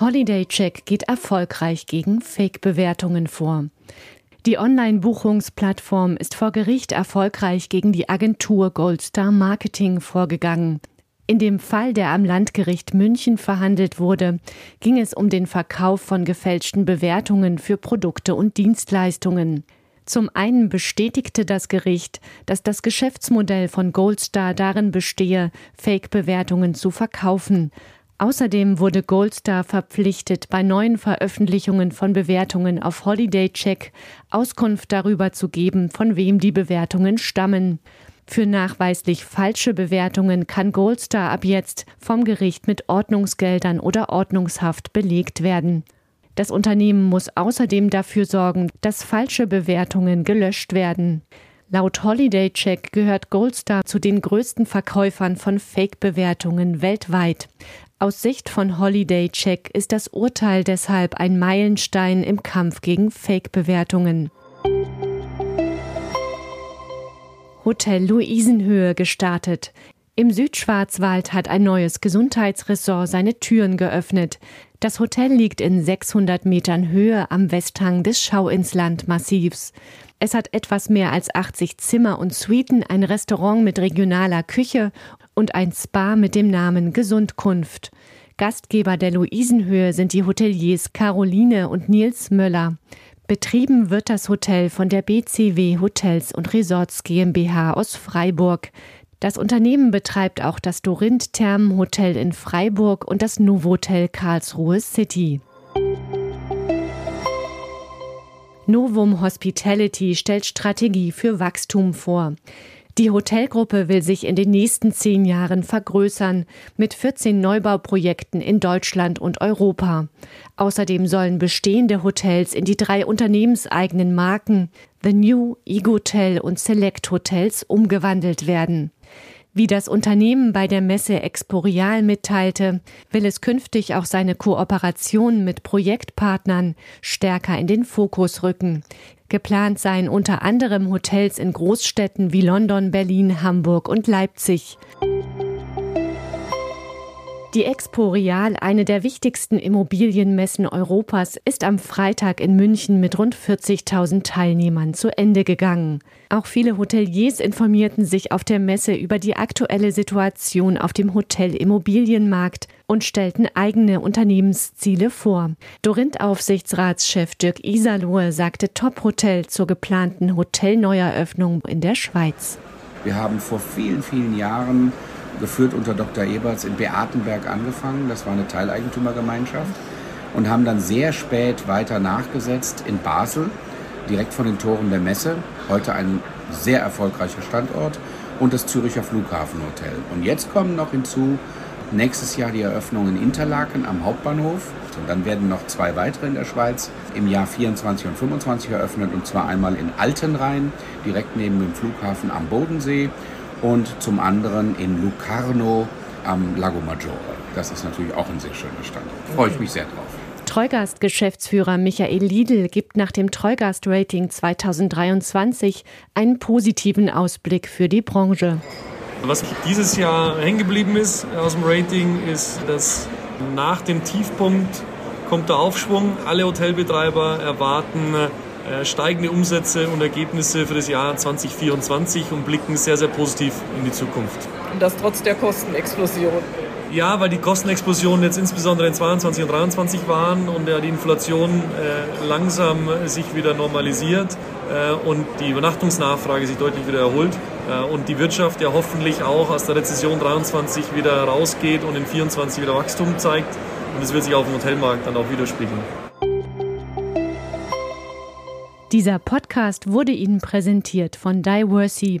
Holiday Check geht erfolgreich gegen Fake-Bewertungen vor. Die Online-Buchungsplattform ist vor Gericht erfolgreich gegen die Agentur Goldstar Marketing vorgegangen. In dem Fall, der am Landgericht München verhandelt wurde, ging es um den Verkauf von gefälschten Bewertungen für Produkte und Dienstleistungen. Zum einen bestätigte das Gericht, dass das Geschäftsmodell von Goldstar darin bestehe, Fake-Bewertungen zu verkaufen. Außerdem wurde Goldstar verpflichtet, bei neuen Veröffentlichungen von Bewertungen auf Holiday Check Auskunft darüber zu geben, von wem die Bewertungen stammen. Für nachweislich falsche Bewertungen kann Goldstar ab jetzt vom Gericht mit Ordnungsgeldern oder Ordnungshaft belegt werden. Das Unternehmen muss außerdem dafür sorgen, dass falsche Bewertungen gelöscht werden. Laut Holiday Check gehört Goldstar zu den größten Verkäufern von Fake-Bewertungen weltweit. Aus Sicht von Holiday Check ist das Urteil deshalb ein Meilenstein im Kampf gegen Fake-Bewertungen. Hotel Luisenhöhe gestartet. Im Südschwarzwald hat ein neues Gesundheitsressort seine Türen geöffnet. Das Hotel liegt in 600 Metern Höhe am Westhang des Schauinsland-Massivs. Es hat etwas mehr als 80 Zimmer und Suiten, ein Restaurant mit regionaler Küche und ein Spa mit dem Namen Gesundkunft. Gastgeber der Luisenhöhe sind die Hoteliers Caroline und Nils Möller. Betrieben wird das Hotel von der BCW Hotels und Resorts GmbH aus Freiburg. Das Unternehmen betreibt auch das Dorinth Thermenhotel in Freiburg und das Novotel Karlsruhe City. Novum Hospitality stellt Strategie für Wachstum vor. Die Hotelgruppe will sich in den nächsten zehn Jahren vergrößern mit 14 Neubauprojekten in Deutschland und Europa. Außerdem sollen bestehende Hotels in die drei unternehmenseigenen Marken The New, Egotel und Select Hotels umgewandelt werden. Wie das Unternehmen bei der Messe Exporial mitteilte, will es künftig auch seine Kooperation mit Projektpartnern stärker in den Fokus rücken. Geplant seien unter anderem Hotels in Großstädten wie London, Berlin, Hamburg und Leipzig. Die Expo Real, eine der wichtigsten Immobilienmessen Europas, ist am Freitag in München mit rund 40.000 Teilnehmern zu Ende gegangen. Auch viele Hoteliers informierten sich auf der Messe über die aktuelle Situation auf dem Hotelimmobilienmarkt und stellten eigene Unternehmensziele vor. Dorinth-Aufsichtsratschef Dirk Isalohe sagte Top Hotel zur geplanten Hotelneueröffnung in der Schweiz. Wir haben vor vielen, vielen Jahren geführt unter Dr. Eberts in Beatenberg angefangen. Das war eine Teileigentümergemeinschaft und haben dann sehr spät weiter nachgesetzt in Basel, direkt von den Toren der Messe. Heute ein sehr erfolgreicher Standort und das Züricher Flughafenhotel. Und jetzt kommen noch hinzu nächstes Jahr die Eröffnung in Interlaken am Hauptbahnhof. Und dann werden noch zwei weitere in der Schweiz im Jahr 24 und 25 eröffnet. Und zwar einmal in Altenrhein, direkt neben dem Flughafen am Bodensee und zum anderen in Lucarno am Lago Maggiore. Das ist natürlich auch ein sehr schöner Standort. Freue ich mich sehr drauf. Treugast-Geschäftsführer Michael Liedl gibt nach dem Treugast-Rating 2023 einen positiven Ausblick für die Branche. Was dieses Jahr hängen geblieben ist aus dem Rating, ist, dass nach dem Tiefpunkt kommt der Aufschwung. Alle Hotelbetreiber erwarten äh, steigende Umsätze und Ergebnisse für das Jahr 2024 und blicken sehr, sehr positiv in die Zukunft. Und das trotz der Kostenexplosion. Ja, weil die Kostenexplosionen jetzt insbesondere in 22 und 23 waren und ja die Inflation äh, langsam sich wieder normalisiert äh, und die Übernachtungsnachfrage sich deutlich wieder erholt äh, und die Wirtschaft ja hoffentlich auch aus der Rezession 23 wieder rausgeht und in 24 wieder Wachstum zeigt und es wird sich auf dem Hotelmarkt dann auch widerspiegeln. Dieser Podcast wurde Ihnen präsentiert von Diversey,